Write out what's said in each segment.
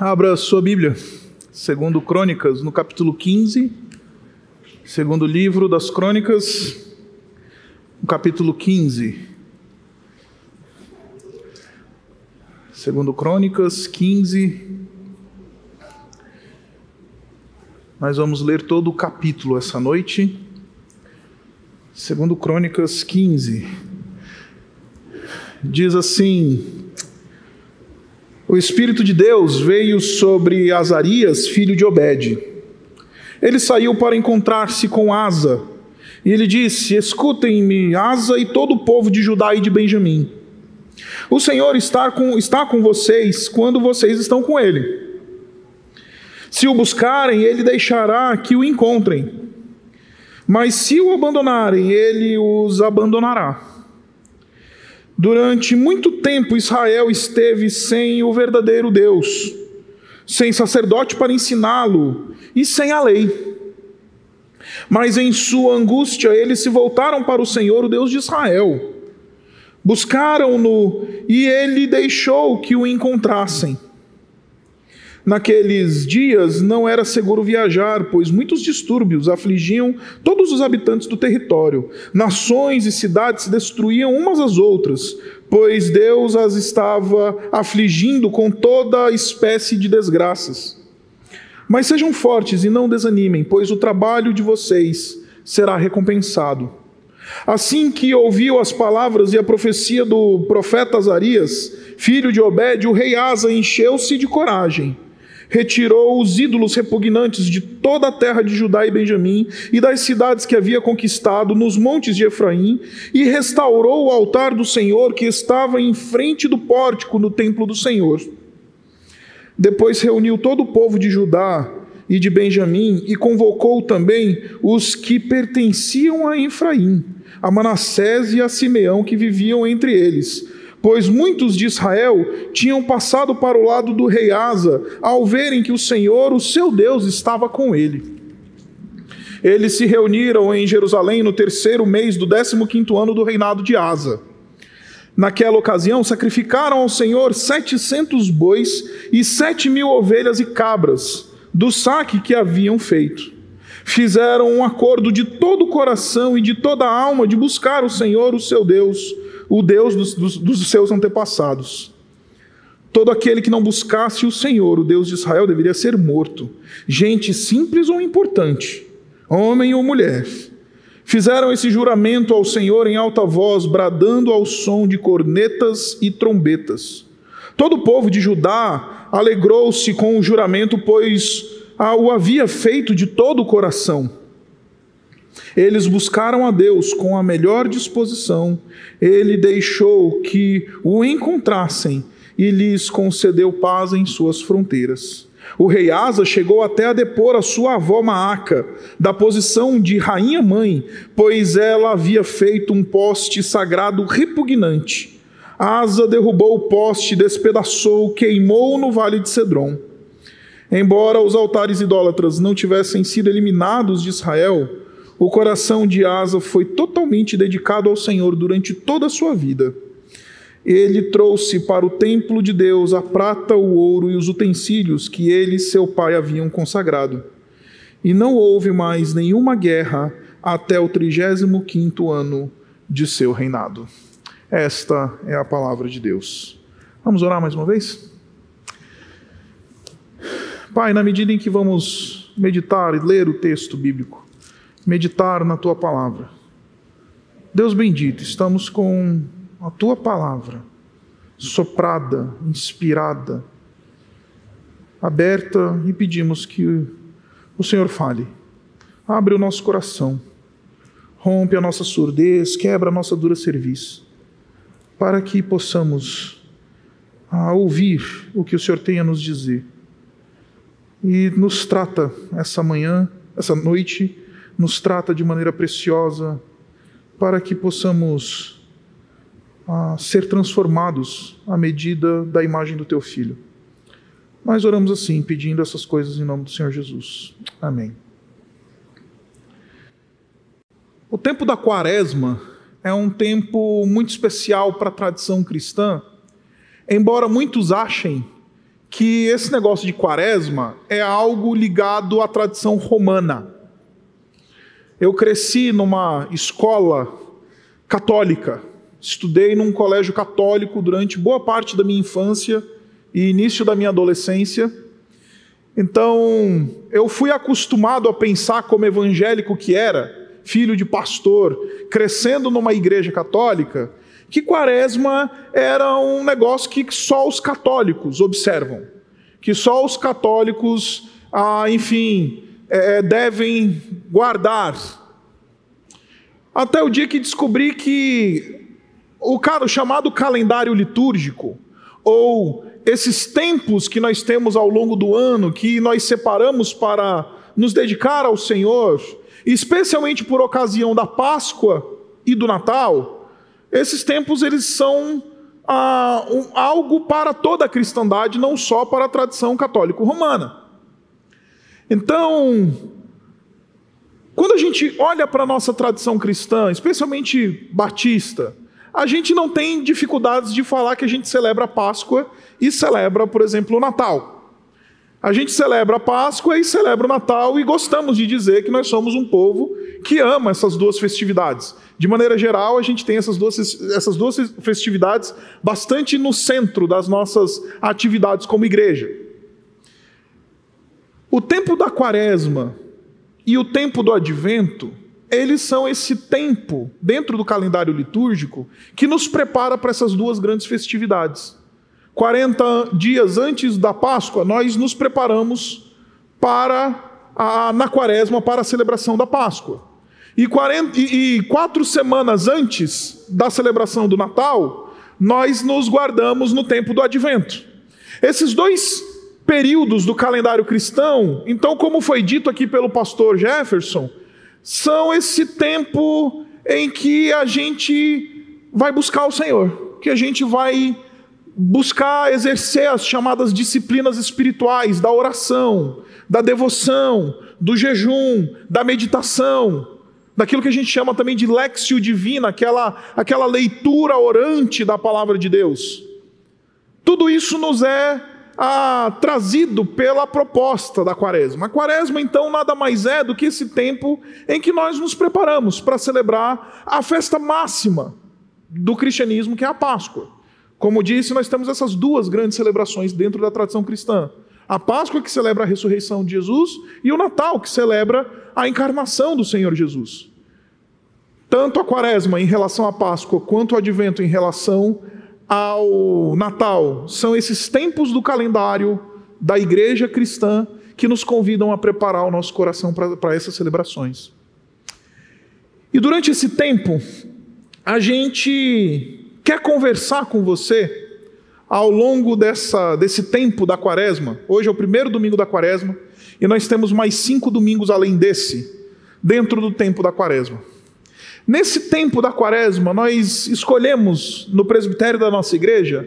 Abra sua Bíblia, segundo Crônicas, no capítulo 15, segundo livro das Crônicas, no capítulo 15. Segundo Crônicas 15. Nós vamos ler todo o capítulo essa noite. Segundo Crônicas 15. Diz assim: o Espírito de Deus veio sobre Azarias, filho de Obed. Ele saiu para encontrar-se com Asa, e ele disse: Escutem-me, Asa e todo o povo de Judá e de Benjamim. O Senhor está com, está com vocês quando vocês estão com Ele. Se o buscarem, Ele deixará que o encontrem. Mas se o abandonarem, Ele os abandonará. Durante muito tempo, Israel esteve sem o verdadeiro Deus, sem sacerdote para ensiná-lo e sem a lei. Mas em sua angústia, eles se voltaram para o Senhor, o Deus de Israel. Buscaram-no e ele deixou que o encontrassem. Naqueles dias não era seguro viajar, pois muitos distúrbios afligiam todos os habitantes do território. Nações e cidades se destruíam umas às outras, pois Deus as estava afligindo com toda espécie de desgraças. Mas sejam fortes e não desanimem, pois o trabalho de vocês será recompensado. Assim que ouviu as palavras e a profecia do profeta Azarias, filho de Obed, o rei Asa encheu-se de coragem retirou os ídolos repugnantes de toda a terra de Judá e Benjamim e das cidades que havia conquistado nos montes de Efraim e restaurou o altar do Senhor que estava em frente do pórtico no templo do Senhor. Depois reuniu todo o povo de Judá e de Benjamim e convocou também os que pertenciam a Efraim, a Manassés e a Simeão que viviam entre eles pois muitos de Israel tinham passado para o lado do rei Asa ao verem que o Senhor, o seu Deus, estava com ele. Eles se reuniram em Jerusalém no terceiro mês do décimo quinto ano do reinado de Asa. Naquela ocasião, sacrificaram ao Senhor setecentos bois e sete mil ovelhas e cabras, do saque que haviam feito. Fizeram um acordo de todo o coração e de toda a alma de buscar o Senhor, o seu Deus, o Deus dos, dos, dos seus antepassados. Todo aquele que não buscasse o Senhor, o Deus de Israel, deveria ser morto. Gente simples ou importante, homem ou mulher, fizeram esse juramento ao Senhor em alta voz, bradando ao som de cornetas e trombetas. Todo o povo de Judá alegrou-se com o juramento, pois o havia feito de todo o coração. Eles buscaram a Deus com a melhor disposição. Ele deixou que o encontrassem e lhes concedeu paz em suas fronteiras. O rei Asa chegou até a depor a sua avó Maaca, da posição de rainha-mãe, pois ela havia feito um poste sagrado repugnante. Asa derrubou o poste, despedaçou, queimou no vale de Cedron. Embora os altares idólatras não tivessem sido eliminados de Israel, o coração de Asa foi totalmente dedicado ao Senhor durante toda a sua vida. Ele trouxe para o templo de Deus a prata, o ouro e os utensílios que ele e seu pai haviam consagrado. E não houve mais nenhuma guerra até o 35 ano de seu reinado. Esta é a palavra de Deus. Vamos orar mais uma vez? Pai, na medida em que vamos meditar e ler o texto bíblico, meditar na tua palavra. Deus bendito, estamos com a tua palavra soprada, inspirada, aberta e pedimos que o Senhor fale. Abre o nosso coração, rompe a nossa surdez, quebra a nossa dura serviço, para que possamos ah, ouvir o que o Senhor tem a nos dizer. E nos trata essa manhã, essa noite, nos trata de maneira preciosa para que possamos ah, ser transformados à medida da imagem do teu filho. Nós oramos assim, pedindo essas coisas em nome do Senhor Jesus. Amém. O tempo da quaresma é um tempo muito especial para a tradição cristã, embora muitos achem que esse negócio de quaresma é algo ligado à tradição romana. Eu cresci numa escola católica, estudei num colégio católico durante boa parte da minha infância e início da minha adolescência. Então, eu fui acostumado a pensar como evangélico que era, filho de pastor, crescendo numa igreja católica, que quaresma era um negócio que só os católicos observam, que só os católicos, ah, enfim, é, devem guardar. Até o dia que descobri que o, cara, o chamado calendário litúrgico, ou esses tempos que nós temos ao longo do ano, que nós separamos para nos dedicar ao Senhor, especialmente por ocasião da Páscoa e do Natal, esses tempos eles são ah, um, algo para toda a cristandade, não só para a tradição católico-romana. Então, quando a gente olha para a nossa tradição cristã, especialmente batista, a gente não tem dificuldades de falar que a gente celebra a Páscoa e celebra, por exemplo, o Natal. A gente celebra a Páscoa e celebra o Natal e gostamos de dizer que nós somos um povo que ama essas duas festividades. De maneira geral, a gente tem essas duas, essas duas festividades bastante no centro das nossas atividades como igreja. O tempo da quaresma e o tempo do advento eles são esse tempo dentro do calendário litúrgico que nos prepara para essas duas grandes festividades. 40 dias antes da Páscoa, nós nos preparamos para a, na quaresma para a celebração da Páscoa. E, 40, e, e quatro semanas antes da celebração do Natal, nós nos guardamos no tempo do advento. Esses dois períodos do calendário cristão, então, como foi dito aqui pelo pastor Jefferson, são esse tempo em que a gente vai buscar o Senhor, que a gente vai buscar exercer as chamadas disciplinas espirituais da oração, da devoção, do jejum, da meditação, daquilo que a gente chama também de lexio divina, aquela, aquela leitura orante da palavra de Deus. Tudo isso nos é ah, trazido pela proposta da quaresma. A quaresma, então, nada mais é do que esse tempo em que nós nos preparamos para celebrar a festa máxima do cristianismo, que é a Páscoa. Como disse, nós temos essas duas grandes celebrações dentro da tradição cristã. A Páscoa, que celebra a ressurreição de Jesus, e o Natal, que celebra a encarnação do Senhor Jesus. Tanto a quaresma em relação à Páscoa, quanto o advento em relação ao Natal são esses tempos do calendário da igreja cristã que nos convidam a preparar o nosso coração para essas celebrações. E durante esse tempo, a gente quer conversar com você ao longo dessa, desse tempo da quaresma. Hoje é o primeiro domingo da quaresma e nós temos mais cinco domingos além desse, dentro do tempo da quaresma. Nesse tempo da quaresma, nós escolhemos no presbitério da nossa igreja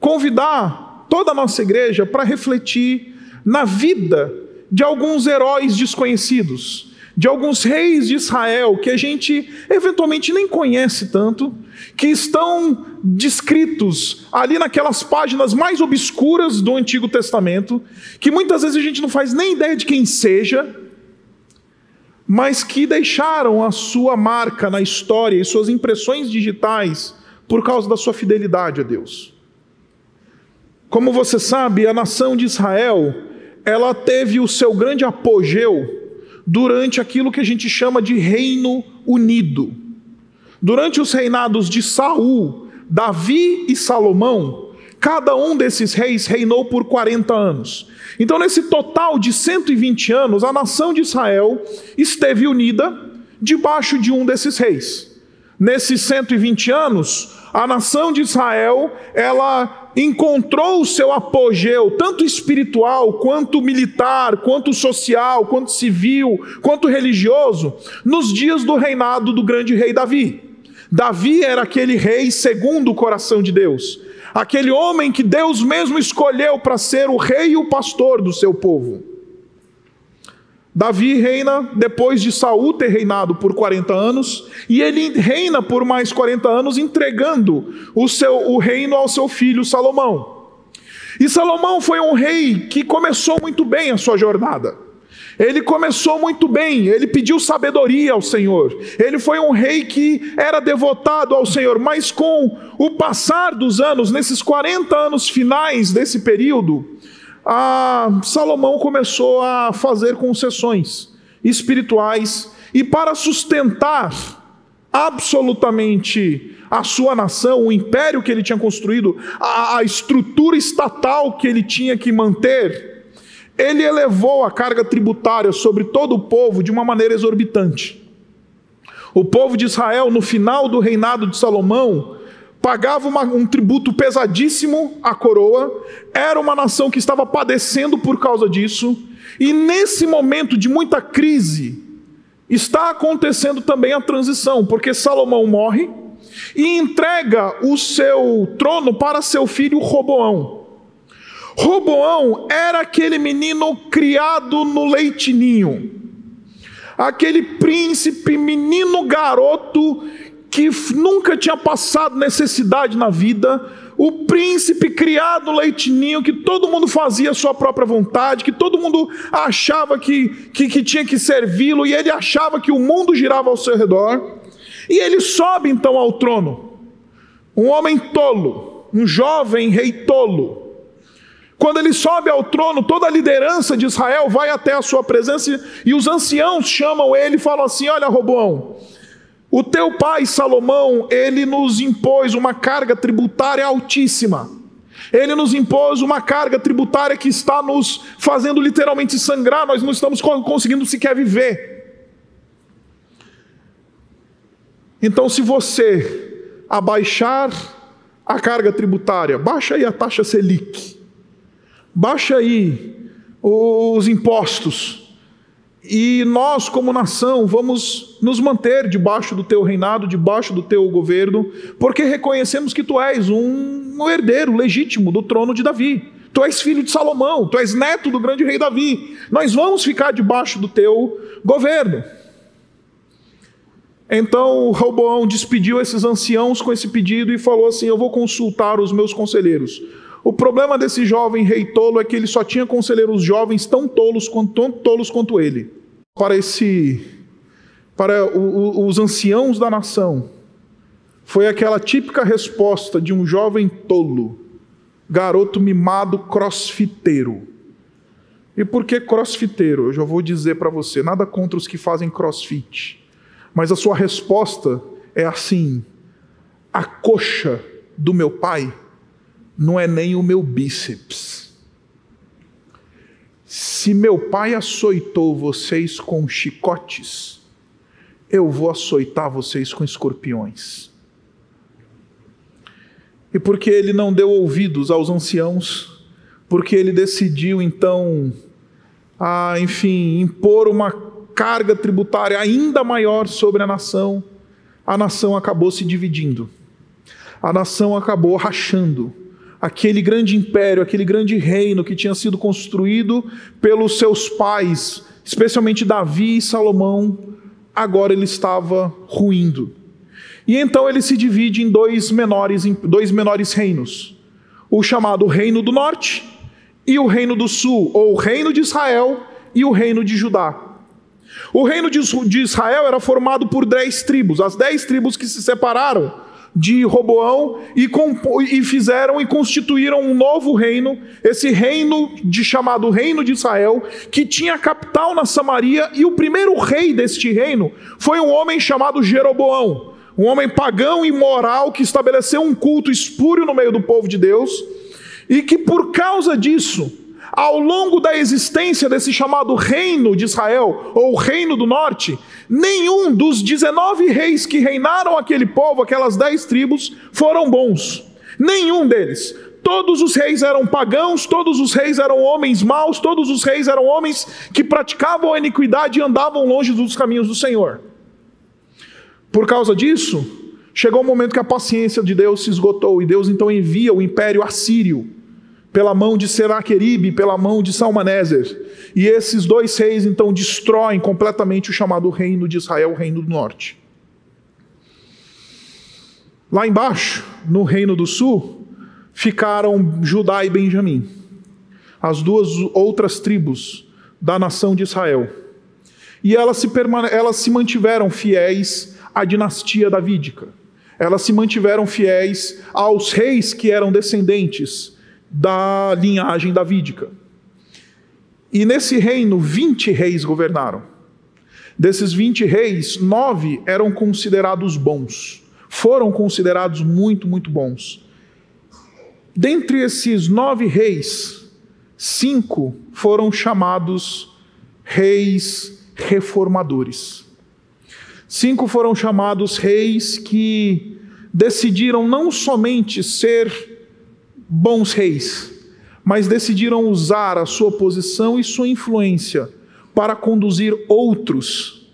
convidar toda a nossa igreja para refletir na vida de alguns heróis desconhecidos, de alguns reis de Israel que a gente eventualmente nem conhece tanto, que estão descritos ali naquelas páginas mais obscuras do Antigo Testamento, que muitas vezes a gente não faz nem ideia de quem seja mas que deixaram a sua marca na história e suas impressões digitais por causa da sua fidelidade a Deus. Como você sabe, a nação de Israel, ela teve o seu grande apogeu durante aquilo que a gente chama de reino unido. Durante os reinados de Saul, Davi e Salomão, cada um desses reis reinou por 40 anos. Então, nesse total de 120 anos, a nação de Israel esteve unida debaixo de um desses reis. Nesses 120 anos, a nação de Israel, ela encontrou o seu apogeu, tanto espiritual, quanto militar, quanto social, quanto civil, quanto religioso, nos dias do reinado do grande rei Davi. Davi era aquele rei segundo o coração de Deus aquele homem que Deus mesmo escolheu para ser o rei e o pastor do seu povo. Davi reina depois de Saul ter reinado por 40 anos, e ele reina por mais 40 anos entregando o seu o reino ao seu filho Salomão. E Salomão foi um rei que começou muito bem a sua jornada. Ele começou muito bem, ele pediu sabedoria ao Senhor. Ele foi um rei que era devotado ao Senhor, mas com o passar dos anos, nesses 40 anos finais desse período, Salomão começou a fazer concessões espirituais e para sustentar absolutamente a sua nação, o império que ele tinha construído, a, a estrutura estatal que ele tinha que manter, ele elevou a carga tributária sobre todo o povo de uma maneira exorbitante. O povo de Israel, no final do reinado de Salomão, pagava uma, um tributo pesadíssimo à coroa, era uma nação que estava padecendo por causa disso, e nesse momento de muita crise, está acontecendo também a transição, porque Salomão morre e entrega o seu trono para seu filho Roboão. Roboão era aquele menino criado no leitinho, aquele príncipe, menino garoto que nunca tinha passado necessidade na vida, o príncipe criado leitinho, que todo mundo fazia a sua própria vontade, que todo mundo achava que, que, que tinha que servi-lo, e ele achava que o mundo girava ao seu redor. E ele sobe então ao trono, um homem tolo, um jovem rei tolo. Quando ele sobe ao trono, toda a liderança de Israel vai até a sua presença e os anciãos chamam ele e falam assim: Olha, Roboão, o teu pai Salomão, ele nos impôs uma carga tributária altíssima. Ele nos impôs uma carga tributária que está nos fazendo literalmente sangrar, nós não estamos conseguindo sequer viver. Então, se você abaixar a carga tributária, baixa aí a taxa Selic, baixa aí os impostos, e nós, como nação, vamos nos manter debaixo do teu reinado, debaixo do teu governo, porque reconhecemos que tu és um herdeiro legítimo do trono de Davi. Tu és filho de Salomão, tu és neto do grande rei Davi. Nós vamos ficar debaixo do teu governo. Então Roboão despediu esses anciãos com esse pedido e falou assim: Eu vou consultar os meus conselheiros. O problema desse jovem rei tolo é que ele só tinha conselheiros jovens tão tolos quanto, tão tolos quanto ele para esse para o, os anciãos da nação foi aquela típica resposta de um jovem tolo, garoto mimado crossfiteiro. E por que crossfiteiro? Eu já vou dizer para você, nada contra os que fazem crossfit, mas a sua resposta é assim: a coxa do meu pai não é nem o meu bíceps. Se meu pai açoitou vocês com chicotes, eu vou açoitar vocês com escorpiões. E porque ele não deu ouvidos aos anciãos, porque ele decidiu então, a, enfim, impor uma carga tributária ainda maior sobre a nação, a nação acabou se dividindo, a nação acabou rachando aquele grande império, aquele grande reino que tinha sido construído pelos seus pais, especialmente Davi e Salomão, agora ele estava ruindo. E então ele se divide em dois menores, dois menores reinos: o chamado Reino do Norte e o Reino do Sul, ou o Reino de Israel e o Reino de Judá. O reino de Israel era formado por dez tribos, as dez tribos que se separaram de Roboão e, e, fizeram e constituíram um novo reino, esse reino de chamado Reino de Israel, que tinha capital na Samaria, e o primeiro rei deste reino foi um homem chamado Jeroboão, um homem pagão e moral que estabeleceu um culto espúrio no meio do povo de Deus, e que por causa disso ao longo da existência desse chamado Reino de Israel, ou Reino do Norte, nenhum dos 19 reis que reinaram aquele povo, aquelas dez tribos, foram bons. Nenhum deles. Todos os reis eram pagãos, todos os reis eram homens maus, todos os reis eram homens que praticavam a iniquidade e andavam longe dos caminhos do Senhor. Por causa disso, chegou o momento que a paciência de Deus se esgotou e Deus então envia o império assírio pela mão de Senaqueribe, pela mão de Salmaneser. E esses dois reis então destroem completamente o chamado reino de Israel, o reino do norte. Lá embaixo, no reino do sul, ficaram Judá e Benjamim, as duas outras tribos da nação de Israel. E elas se, elas se mantiveram fiéis à dinastia davídica. Elas se mantiveram fiéis aos reis que eram descendentes da linhagem davídica. E nesse reino, 20 reis governaram. Desses 20 reis, nove eram considerados bons. Foram considerados muito, muito bons. Dentre esses nove reis, cinco foram chamados reis reformadores. Cinco foram chamados reis que decidiram não somente ser bons reis, mas decidiram usar a sua posição e sua influência para conduzir outros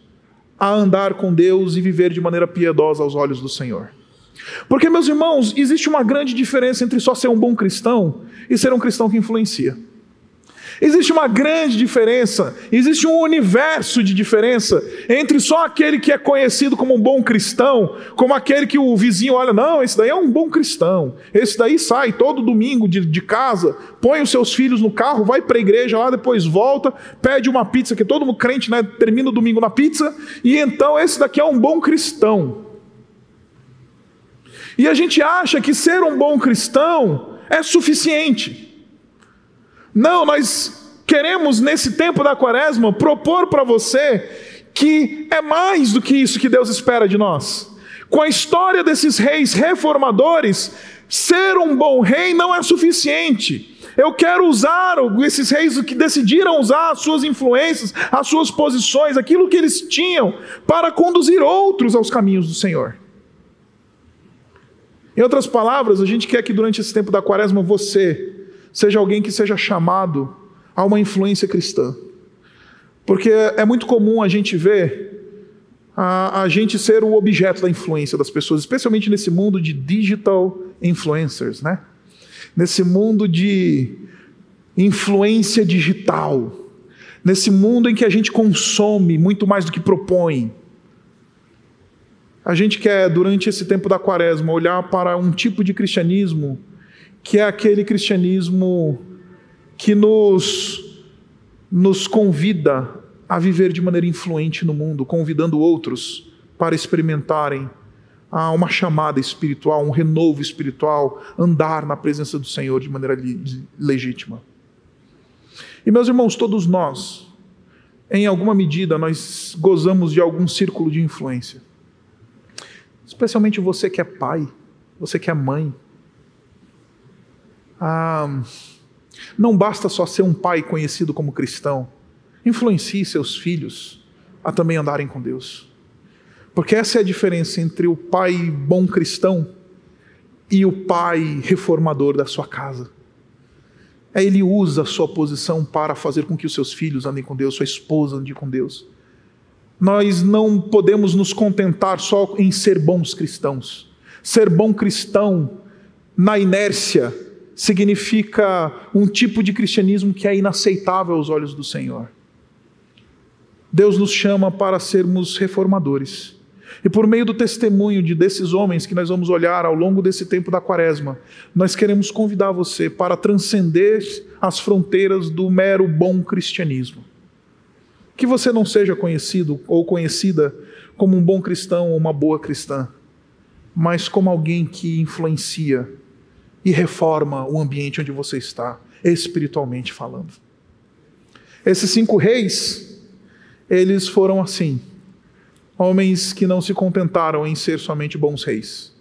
a andar com Deus e viver de maneira piedosa aos olhos do Senhor. Porque, meus irmãos, existe uma grande diferença entre só ser um bom cristão e ser um cristão que influencia. Existe uma grande diferença, existe um universo de diferença entre só aquele que é conhecido como um bom cristão, como aquele que o vizinho olha, não, esse daí é um bom cristão, esse daí sai todo domingo de, de casa, põe os seus filhos no carro, vai para a igreja lá, depois volta, pede uma pizza, que todo mundo crente né, termina o domingo na pizza, e então esse daqui é um bom cristão. E a gente acha que ser um bom cristão é suficiente. Não, nós queremos nesse tempo da quaresma propor para você que é mais do que isso que Deus espera de nós. Com a história desses reis reformadores, ser um bom rei não é suficiente. Eu quero usar esses reis que decidiram usar as suas influências, as suas posições, aquilo que eles tinham, para conduzir outros aos caminhos do Senhor. Em outras palavras, a gente quer que durante esse tempo da quaresma você seja alguém que seja chamado a uma influência cristã. Porque é muito comum a gente ver a, a gente ser o objeto da influência das pessoas, especialmente nesse mundo de digital influencers, né? Nesse mundo de influência digital, nesse mundo em que a gente consome muito mais do que propõe. A gente quer, durante esse tempo da quaresma, olhar para um tipo de cristianismo que é aquele cristianismo que nos, nos convida a viver de maneira influente no mundo, convidando outros para experimentarem ah, uma chamada espiritual, um renovo espiritual, andar na presença do Senhor de maneira legítima. E meus irmãos, todos nós, em alguma medida, nós gozamos de algum círculo de influência. Especialmente você que é pai, você que é mãe. Ah, não basta só ser um pai conhecido como cristão. Influencie seus filhos a também andarem com Deus. Porque essa é a diferença entre o pai bom cristão e o pai reformador da sua casa. É ele usa a sua posição para fazer com que os seus filhos andem com Deus, sua esposa ande com Deus. Nós não podemos nos contentar só em ser bons cristãos. Ser bom cristão, na inércia, significa um tipo de cristianismo que é inaceitável aos olhos do Senhor. Deus nos chama para sermos reformadores. E por meio do testemunho de desses homens que nós vamos olhar ao longo desse tempo da quaresma, nós queremos convidar você para transcender as fronteiras do mero bom cristianismo que você não seja conhecido ou conhecida como um bom cristão ou uma boa cristã, mas como alguém que influencia e reforma o ambiente onde você está, espiritualmente falando. Esses cinco reis, eles foram assim, homens que não se contentaram em ser somente bons reis,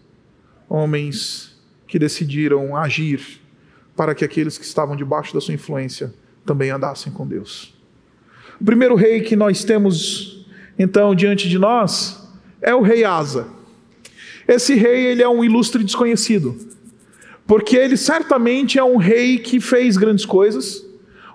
homens que decidiram agir para que aqueles que estavam debaixo da sua influência também andassem com Deus. O primeiro rei que nós temos então diante de nós é o rei Asa. Esse rei ele é um ilustre desconhecido, porque ele certamente é um rei que fez grandes coisas,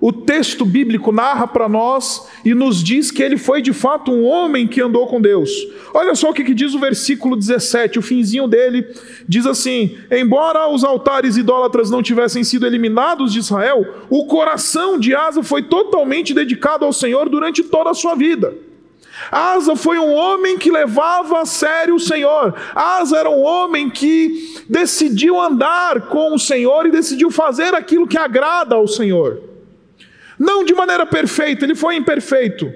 o texto bíblico narra para nós e nos diz que ele foi de fato um homem que andou com Deus. Olha só o que, diz o versículo 17, o finzinho dele diz assim: Embora os altares idólatras não tivessem sido eliminados de Israel, o coração de Asa foi totalmente dedicado ao Senhor durante toda a sua vida. Asa foi um homem que levava a sério o Senhor. Asa era um homem que decidiu andar com o Senhor e decidiu fazer aquilo que agrada ao Senhor. Não de maneira perfeita, ele foi imperfeito,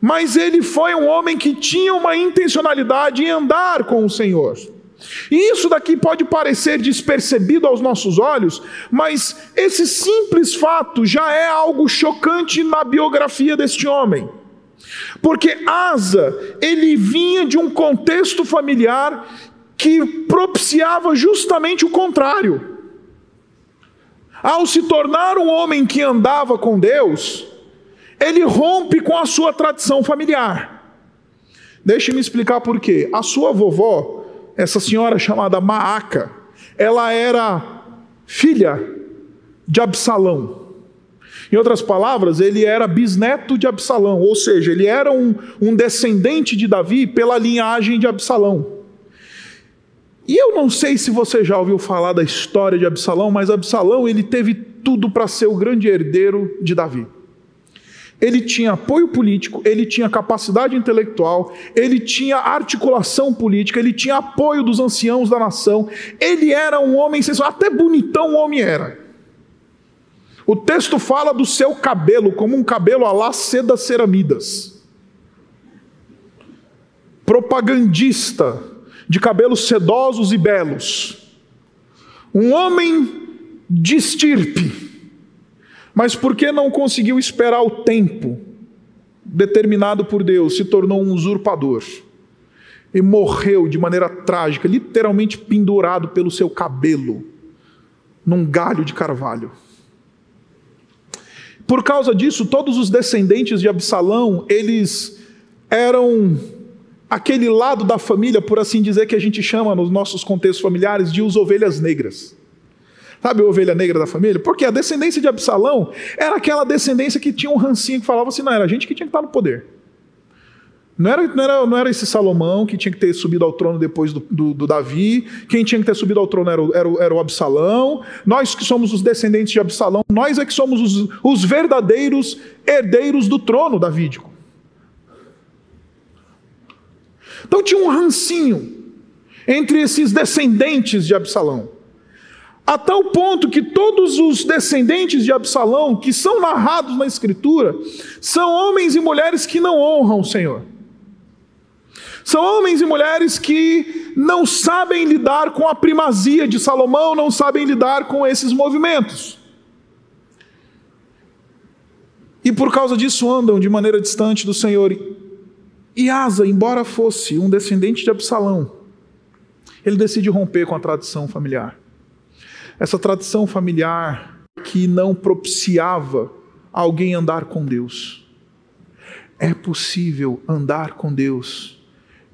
mas ele foi um homem que tinha uma intencionalidade em andar com o Senhor. E isso daqui pode parecer despercebido aos nossos olhos, mas esse simples fato já é algo chocante na biografia deste homem. Porque Asa, ele vinha de um contexto familiar que propiciava justamente o contrário. Ao se tornar um homem que andava com Deus, ele rompe com a sua tradição familiar. Deixe-me explicar por quê. A sua vovó, essa senhora chamada Maaca, ela era filha de Absalão. Em outras palavras, ele era bisneto de Absalão, ou seja, ele era um, um descendente de Davi pela linhagem de Absalão. E eu não sei se você já ouviu falar da história de Absalão, mas Absalão ele teve tudo para ser o grande herdeiro de Davi. Ele tinha apoio político, ele tinha capacidade intelectual, ele tinha articulação política, ele tinha apoio dos anciãos da nação, ele era um homem até bonitão o homem era. O texto fala do seu cabelo como um cabelo a lá seda ceramidas. Propagandista de cabelos sedosos e belos. Um homem de estirpe. Mas porque não conseguiu esperar o tempo determinado por Deus, se tornou um usurpador. E morreu de maneira trágica, literalmente pendurado pelo seu cabelo, num galho de carvalho. Por causa disso, todos os descendentes de Absalão, eles eram aquele lado da família, por assim dizer, que a gente chama nos nossos contextos familiares de os ovelhas negras. Sabe a ovelha negra da família? Porque a descendência de Absalão era aquela descendência que tinha um rancinho que falava assim: não, era a gente que tinha que estar no poder. Não era, não, era, não era esse Salomão que tinha que ter subido ao trono depois do, do, do Davi, quem tinha que ter subido ao trono era o, era, era o Absalão, nós que somos os descendentes de Absalão, nós é que somos os, os verdadeiros herdeiros do trono davídico. Então tinha um rancinho entre esses descendentes de Absalão. A tal ponto que todos os descendentes de Absalão, que são narrados na Escritura, são homens e mulheres que não honram o Senhor. São homens e mulheres que não sabem lidar com a primazia de Salomão, não sabem lidar com esses movimentos. E por causa disso andam de maneira distante do Senhor. E Asa, embora fosse um descendente de Absalão, ele decide romper com a tradição familiar. Essa tradição familiar que não propiciava alguém andar com Deus. É possível andar com Deus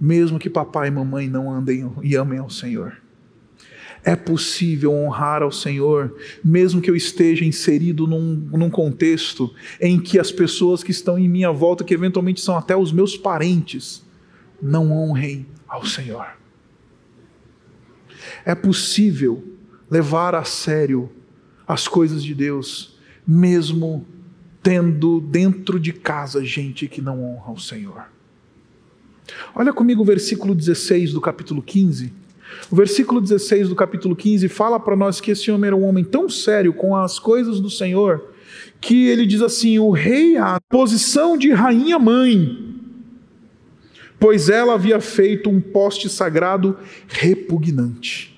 mesmo que papai e mamãe não andem e amem ao Senhor. É possível honrar ao Senhor, mesmo que eu esteja inserido num, num, contexto em que as pessoas que estão em minha volta, que eventualmente são até os meus parentes, não honrem ao Senhor. É possível levar a sério as coisas de Deus, mesmo tendo dentro de casa gente que não honra o Senhor. Olha comigo o versículo 16 do capítulo 15. O versículo 16 do capítulo 15 fala para nós que esse homem era um homem tão sério com as coisas do Senhor, que ele diz assim: o rei a posição de rainha mãe, pois ela havia feito um poste sagrado repugnante.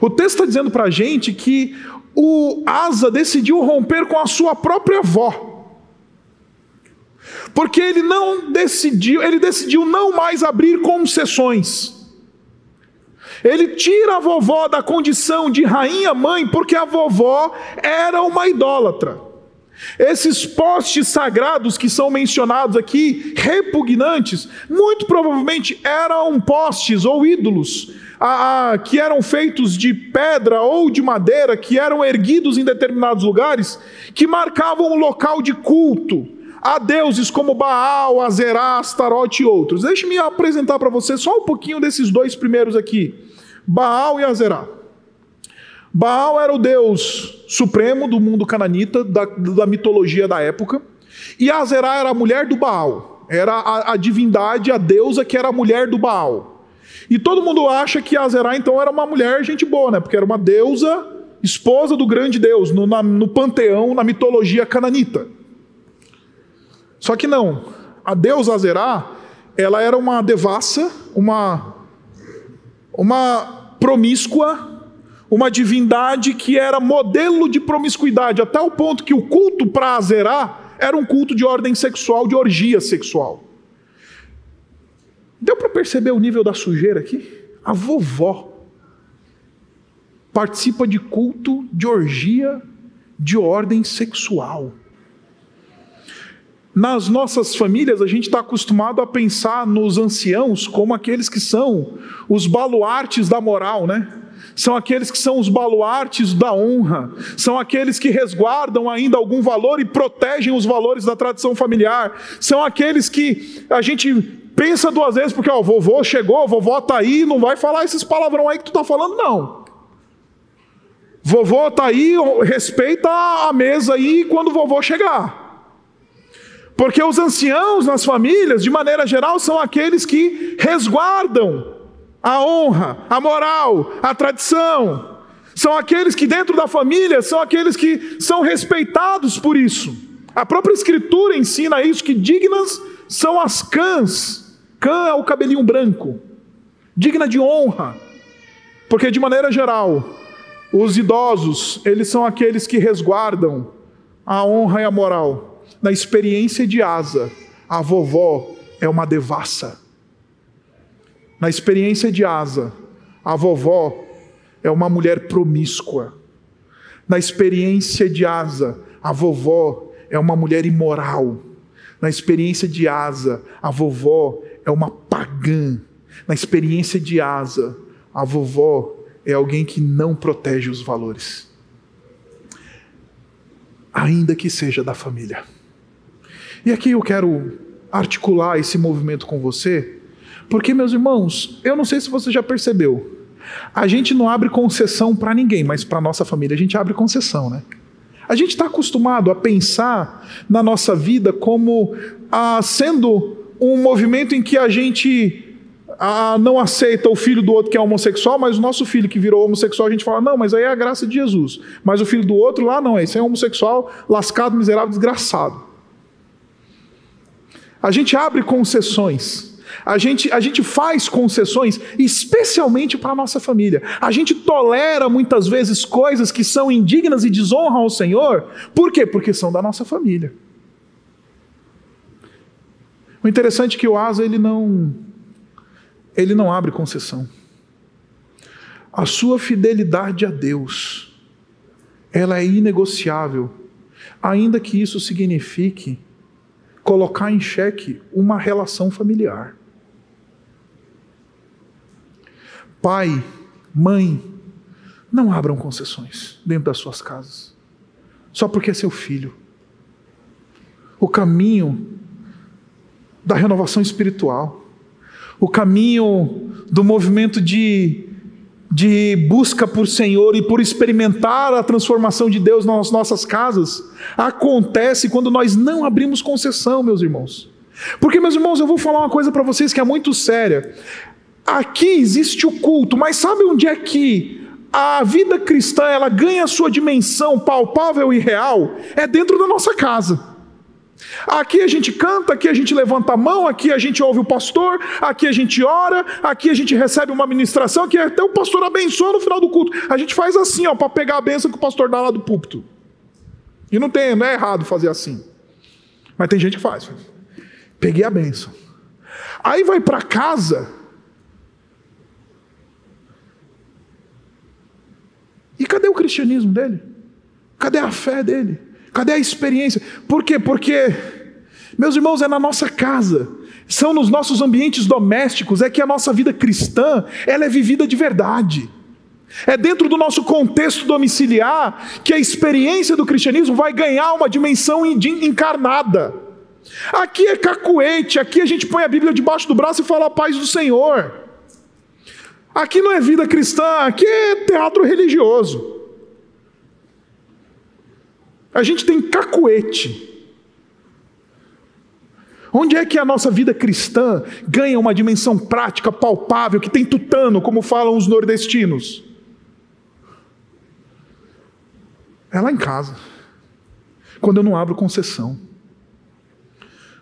O texto está dizendo para a gente que o Asa decidiu romper com a sua própria avó. Porque ele não decidiu, ele decidiu não mais abrir concessões. Ele tira a vovó da condição de rainha mãe, porque a vovó era uma idólatra. Esses postes sagrados que são mencionados aqui, repugnantes, muito provavelmente eram postes ou ídolos a, a, que eram feitos de pedra ou de madeira, que eram erguidos em determinados lugares, que marcavam um local de culto a deuses como Baal, Azerá, Astarote e outros. Deixe-me apresentar para você só um pouquinho desses dois primeiros aqui: Baal e Azerá. Baal era o deus supremo do mundo cananita, da, da mitologia da época, e Azerá era a mulher do Baal. era a, a divindade, a deusa que era a mulher do Baal. E todo mundo acha que Azerá então era uma mulher gente boa, né? Porque era uma deusa, esposa do grande Deus, no, na, no panteão, na mitologia cananita. Só que não. A deusa Azerá, ela era uma devassa, uma, uma promíscua, uma divindade que era modelo de promiscuidade, até o ponto que o culto para Azerá era um culto de ordem sexual, de orgia sexual. Deu para perceber o nível da sujeira aqui? A vovó participa de culto de orgia de ordem sexual. Nas nossas famílias, a gente está acostumado a pensar nos anciãos como aqueles que são os baluartes da moral, né? são aqueles que são os baluartes da honra, são aqueles que resguardam ainda algum valor e protegem os valores da tradição familiar, são aqueles que a gente pensa duas vezes, porque o vovô chegou, vovó está aí, não vai falar esses palavrão aí que tu está falando, não. Vovô está aí, respeita a mesa aí quando o vovô chegar. Porque os anciãos nas famílias, de maneira geral, são aqueles que resguardam a honra, a moral, a tradição. São aqueles que dentro da família são aqueles que são respeitados por isso. A própria Escritura ensina isso, que dignas são as cãs. Cã é o cabelinho branco. Digna de honra. Porque de maneira geral, os idosos, eles são aqueles que resguardam a honra e a moral. Na experiência de Asa, a vovó é uma devassa. Na experiência de Asa, a vovó é uma mulher promíscua. Na experiência de Asa, a vovó é uma mulher imoral. Na experiência de Asa, a vovó é uma pagã. Na experiência de Asa, a vovó é alguém que não protege os valores. Ainda que seja da família. E aqui eu quero articular esse movimento com você porque, meus irmãos, eu não sei se você já percebeu, a gente não abre concessão para ninguém, mas para nossa família a gente abre concessão, né? A gente está acostumado a pensar na nossa vida como ah, sendo um movimento em que a gente ah, não aceita o filho do outro que é homossexual, mas o nosso filho que virou homossexual, a gente fala, não, mas aí é a graça de Jesus. Mas o filho do outro lá não, esse é homossexual, lascado, miserável, desgraçado. A gente abre concessões. A gente, a gente faz concessões, especialmente para a nossa família. A gente tolera muitas vezes coisas que são indignas e desonram ao Senhor. Por quê? Porque são da nossa família. O interessante é que o Asa ele não ele não abre concessão. A sua fidelidade a Deus, ela é inegociável, ainda que isso signifique colocar em xeque uma relação familiar. Pai, mãe, não abram concessões dentro das suas casas, só porque é seu filho. O caminho da renovação espiritual, o caminho do movimento de, de busca por Senhor e por experimentar a transformação de Deus nas nossas casas, acontece quando nós não abrimos concessão, meus irmãos. Porque, meus irmãos, eu vou falar uma coisa para vocês que é muito séria. Aqui existe o culto, mas sabe onde é que a vida cristã ela ganha sua dimensão palpável e real? É dentro da nossa casa. Aqui a gente canta, aqui a gente levanta a mão, aqui a gente ouve o pastor, aqui a gente ora, aqui a gente recebe uma ministração, aqui até o pastor abençoa no final do culto. A gente faz assim, ó, para pegar a bênção que o pastor dá lá do púlpito. E não tem, não é errado fazer assim. Mas tem gente que faz. Peguei a bênção. Aí vai para casa, E cadê o cristianismo dele? Cadê a fé dele? Cadê a experiência? Por quê? Porque, meus irmãos, é na nossa casa, são nos nossos ambientes domésticos, é que a nossa vida cristã ela é vivida de verdade. É dentro do nosso contexto domiciliar que a experiência do cristianismo vai ganhar uma dimensão encarnada. Aqui é cacuete, aqui a gente põe a Bíblia debaixo do braço e fala a paz do Senhor. Aqui não é vida cristã, aqui é teatro religioso. A gente tem cacuete. Onde é que a nossa vida cristã ganha uma dimensão prática, palpável, que tem tutano, como falam os nordestinos? É lá em casa. Quando eu não abro concessão.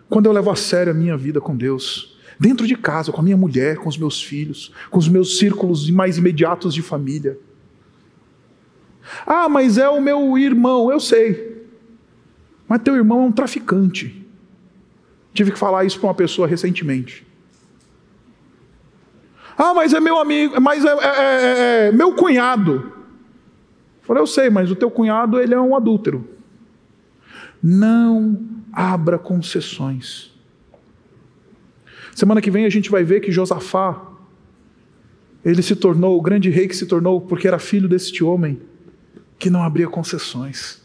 Quando eu levo a sério a minha vida com Deus. Dentro de casa, com a minha mulher, com os meus filhos, com os meus círculos mais imediatos de família. Ah, mas é o meu irmão, eu sei. Mas teu irmão é um traficante. Tive que falar isso para uma pessoa recentemente. Ah, mas é meu amigo, mas é, é, é, é meu cunhado. Falei, eu sei, mas o teu cunhado ele é um adúltero. Não abra concessões. Semana que vem a gente vai ver que Josafá, ele se tornou o grande rei que se tornou porque era filho deste homem que não abria concessões.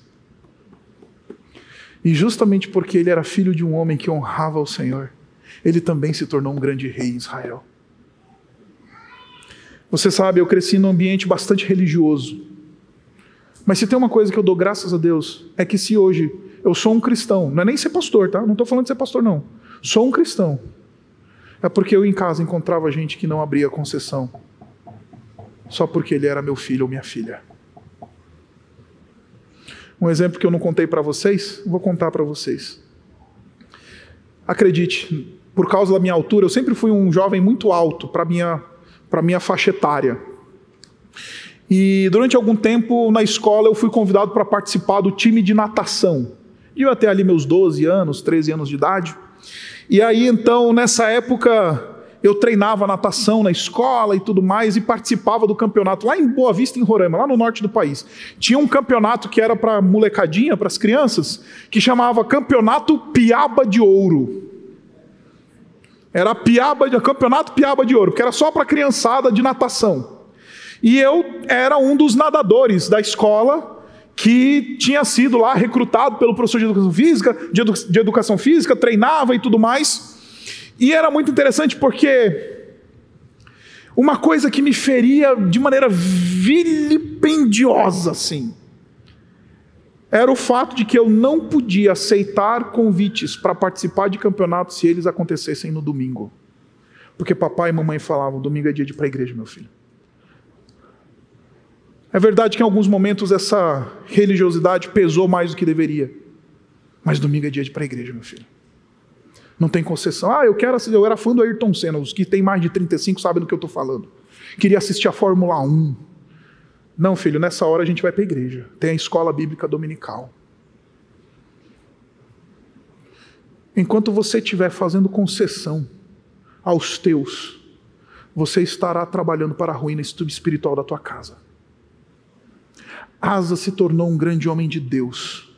E justamente porque ele era filho de um homem que honrava o Senhor, ele também se tornou um grande rei em Israel. Você sabe, eu cresci num ambiente bastante religioso. Mas se tem uma coisa que eu dou graças a Deus, é que se hoje eu sou um cristão, não é nem ser pastor, tá? Não estou falando de ser pastor, não. Sou um cristão. É porque eu em casa encontrava gente que não abria concessão, só porque ele era meu filho ou minha filha. Um exemplo que eu não contei para vocês, vou contar para vocês. Acredite, por causa da minha altura, eu sempre fui um jovem muito alto para minha para minha faixa etária. E durante algum tempo na escola eu fui convidado para participar do time de natação. Eu até ali meus 12 anos, 13 anos de idade. E aí então, nessa época, eu treinava natação na escola e tudo mais e participava do campeonato lá em Boa Vista, em Roraima, lá no norte do país. Tinha um campeonato que era para molecadinha, para as crianças, que chamava Campeonato Piaba de Ouro. Era piaba, campeonato Piaba de Ouro, porque era só para criançada de natação. E eu era um dos nadadores da escola que tinha sido lá recrutado pelo professor de educação física, de, edu de educação física, treinava e tudo mais. E era muito interessante porque uma coisa que me feria de maneira vilipendiosa, assim, era o fato de que eu não podia aceitar convites para participar de campeonatos se eles acontecessem no domingo. Porque papai e mamãe falavam: domingo é dia de ir para a igreja, meu filho. É verdade que em alguns momentos essa religiosidade pesou mais do que deveria. Mas domingo é dia de ir para a igreja, meu filho. Não tem concessão. Ah, eu quero eu era fã do Ayrton Senna. Os que têm mais de 35 sabem do que eu estou falando. Queria assistir a Fórmula 1. Não, filho, nessa hora a gente vai para a igreja. Tem a escola bíblica dominical. Enquanto você estiver fazendo concessão aos teus, você estará trabalhando para a ruína espiritual da tua casa. Asa se tornou um grande homem de Deus,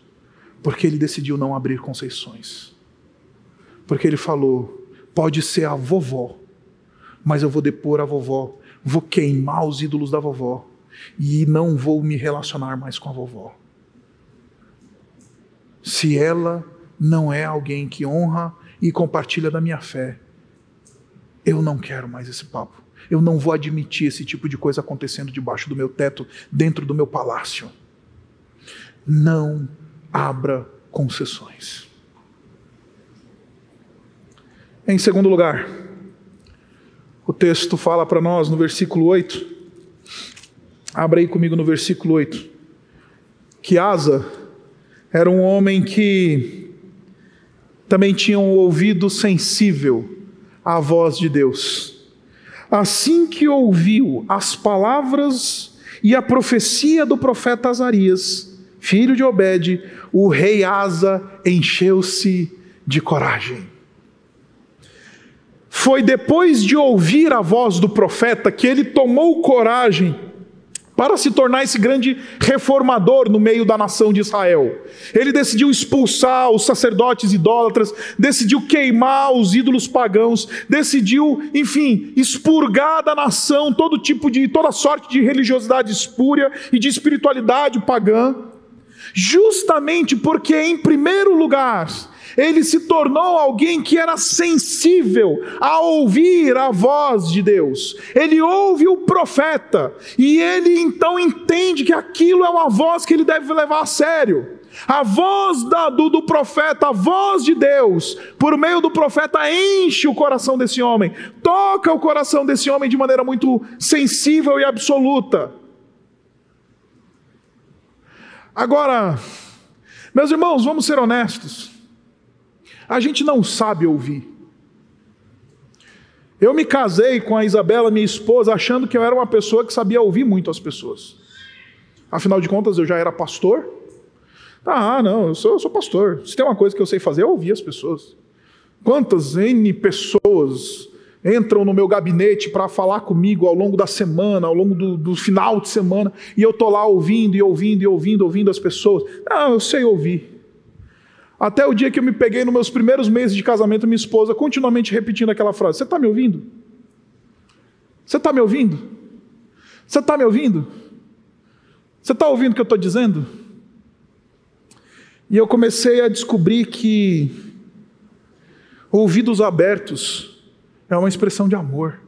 porque ele decidiu não abrir concessões. Porque ele falou: pode ser a vovó, mas eu vou depor a vovó, vou queimar os ídolos da vovó e não vou me relacionar mais com a vovó. Se ela não é alguém que honra e compartilha da minha fé, eu não quero mais esse papo. Eu não vou admitir esse tipo de coisa acontecendo debaixo do meu teto, dentro do meu palácio. Não abra concessões. Em segundo lugar, o texto fala para nós no versículo 8, abra aí comigo no versículo 8, que Asa era um homem que também tinha um ouvido sensível à voz de Deus. Assim que ouviu as palavras e a profecia do profeta Azarias, filho de Obed, o rei Asa encheu-se de coragem. Foi depois de ouvir a voz do profeta que ele tomou coragem para se tornar esse grande reformador no meio da nação de Israel. Ele decidiu expulsar os sacerdotes idólatras, decidiu queimar os ídolos pagãos, decidiu, enfim, expurgar da nação todo tipo de toda sorte de religiosidade espúria e de espiritualidade pagã, justamente porque em primeiro lugar ele se tornou alguém que era sensível a ouvir a voz de Deus. Ele ouve o profeta e ele então entende que aquilo é uma voz que ele deve levar a sério. A voz da, do, do profeta, a voz de Deus, por meio do profeta, enche o coração desse homem, toca o coração desse homem de maneira muito sensível e absoluta. Agora, meus irmãos, vamos ser honestos. A gente não sabe ouvir. Eu me casei com a Isabela, minha esposa, achando que eu era uma pessoa que sabia ouvir muito as pessoas. Afinal de contas, eu já era pastor. Ah, não, eu sou, eu sou pastor. Se tem uma coisa que eu sei fazer, é ouvir as pessoas. Quantas N pessoas entram no meu gabinete para falar comigo ao longo da semana, ao longo do, do final de semana, e eu estou lá ouvindo e ouvindo e ouvindo, ouvindo as pessoas. Não, eu sei ouvir. Até o dia que eu me peguei nos meus primeiros meses de casamento, minha esposa continuamente repetindo aquela frase: Você está me ouvindo? Você está me ouvindo? Você está me ouvindo? Você está ouvindo o que eu estou dizendo? E eu comecei a descobrir que ouvidos abertos é uma expressão de amor.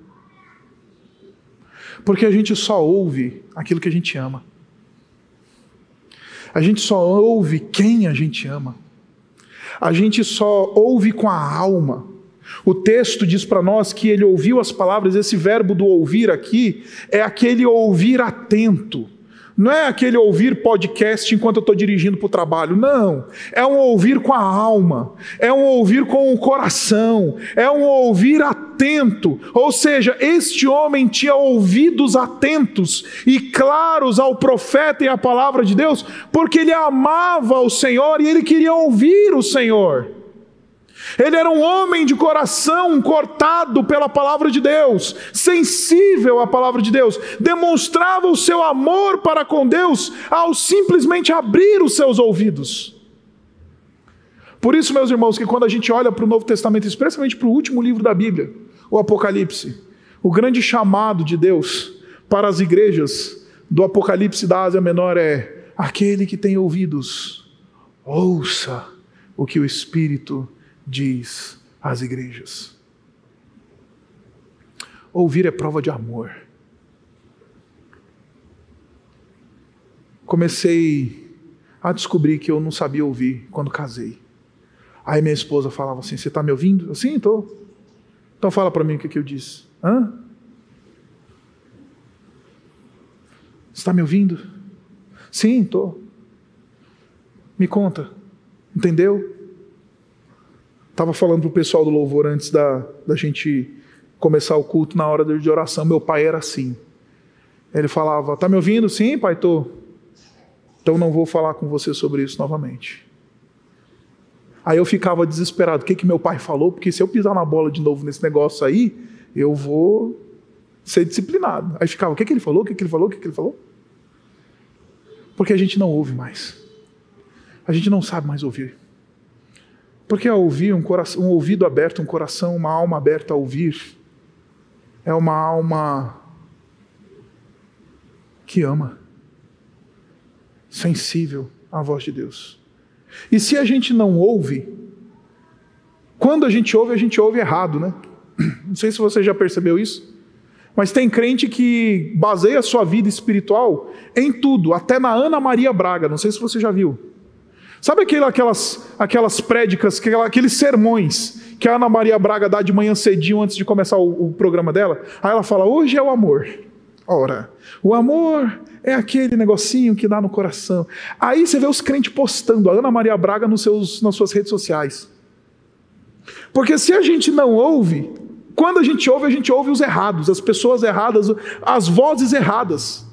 Porque a gente só ouve aquilo que a gente ama. A gente só ouve quem a gente ama. A gente só ouve com a alma. O texto diz para nós que ele ouviu as palavras, esse verbo do ouvir aqui é aquele ouvir atento. Não é aquele ouvir podcast enquanto eu estou dirigindo para o trabalho, não. É um ouvir com a alma, é um ouvir com o coração, é um ouvir atento. Ou seja, este homem tinha ouvidos atentos e claros ao profeta e à palavra de Deus, porque ele amava o Senhor e ele queria ouvir o Senhor. Ele era um homem de coração cortado pela palavra de Deus, sensível à palavra de Deus, demonstrava o seu amor para com Deus ao simplesmente abrir os seus ouvidos. Por isso, meus irmãos, que quando a gente olha para o Novo Testamento, especialmente para o último livro da Bíblia, o Apocalipse, o grande chamado de Deus para as igrejas do Apocalipse da Ásia Menor é: aquele que tem ouvidos, ouça o que o Espírito diz às igrejas. Ouvir é prova de amor. Comecei a descobrir que eu não sabia ouvir quando casei. Aí minha esposa falava assim: Você está me ouvindo? Eu, sim, estou. Então fala para mim o que, que eu disse. Hã? Está me ouvindo? Sim, estou. Me conta. Entendeu? Estava falando para o pessoal do louvor antes da, da gente começar o culto na hora de oração. Meu pai era assim. Ele falava: Está me ouvindo? Sim, pai, estou. Então não vou falar com você sobre isso novamente. Aí eu ficava desesperado. O que, que meu pai falou? Porque se eu pisar na bola de novo nesse negócio aí, eu vou ser disciplinado. Aí ficava: O que, que ele falou? O que, que ele falou? O que, que ele falou? Porque a gente não ouve mais. A gente não sabe mais ouvir. Porque ouvir, um, coração, um ouvido aberto, um coração, uma alma aberta a ouvir, é uma alma que ama, sensível à voz de Deus. E se a gente não ouve, quando a gente ouve, a gente ouve errado, né? Não sei se você já percebeu isso, mas tem crente que baseia a sua vida espiritual em tudo, até na Ana Maria Braga, não sei se você já viu. Sabe aquelas, aquelas prédicas, aqueles sermões que a Ana Maria Braga dá de manhã cedinho antes de começar o, o programa dela? Aí ela fala: hoje é o amor. Ora, o amor é aquele negocinho que dá no coração. Aí você vê os crentes postando a Ana Maria Braga nos seus, nas suas redes sociais. Porque se a gente não ouve, quando a gente ouve, a gente ouve os errados, as pessoas erradas, as vozes erradas.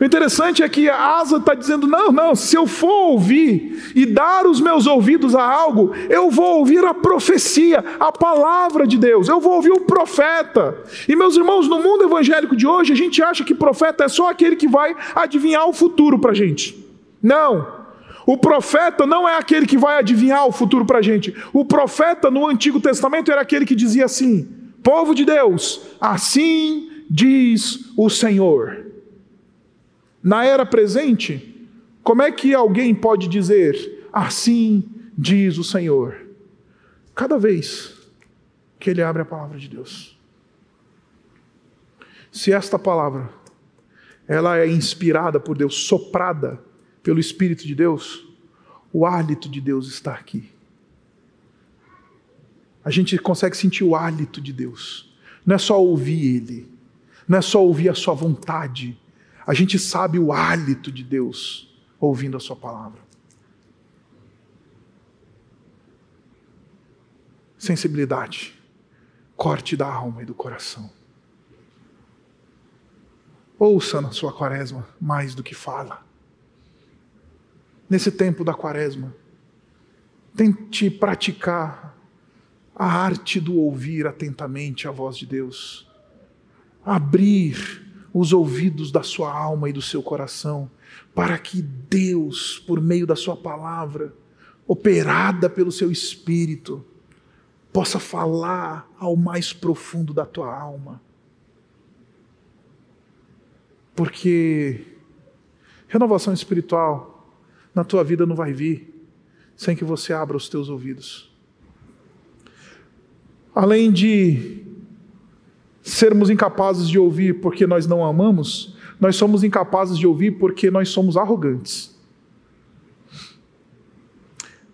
O interessante é que a asa está dizendo: não, não, se eu for ouvir e dar os meus ouvidos a algo, eu vou ouvir a profecia, a palavra de Deus, eu vou ouvir o profeta. E meus irmãos, no mundo evangélico de hoje, a gente acha que profeta é só aquele que vai adivinhar o futuro para a gente. Não. O profeta não é aquele que vai adivinhar o futuro para a gente. O profeta no Antigo Testamento era aquele que dizia assim: povo de Deus, assim diz o Senhor. Na era presente, como é que alguém pode dizer, assim diz o Senhor? Cada vez que ele abre a palavra de Deus. Se esta palavra ela é inspirada por Deus, soprada, pelo Espírito de Deus, o hálito de Deus está aqui. A gente consegue sentir o hálito de Deus. Não é só ouvir Ele, não é só ouvir a Sua vontade. A gente sabe o hálito de Deus ouvindo a Sua palavra. Sensibilidade, corte da alma e do coração. Ouça na sua quaresma mais do que fala. Nesse tempo da quaresma, tente praticar a arte do ouvir atentamente a voz de Deus. Abrir os ouvidos da sua alma e do seu coração, para que Deus, por meio da sua palavra, operada pelo seu espírito, possa falar ao mais profundo da tua alma porque renovação espiritual na tua vida não vai vir sem que você abra os teus ouvidos. Além de sermos incapazes de ouvir porque nós não amamos, nós somos incapazes de ouvir porque nós somos arrogantes.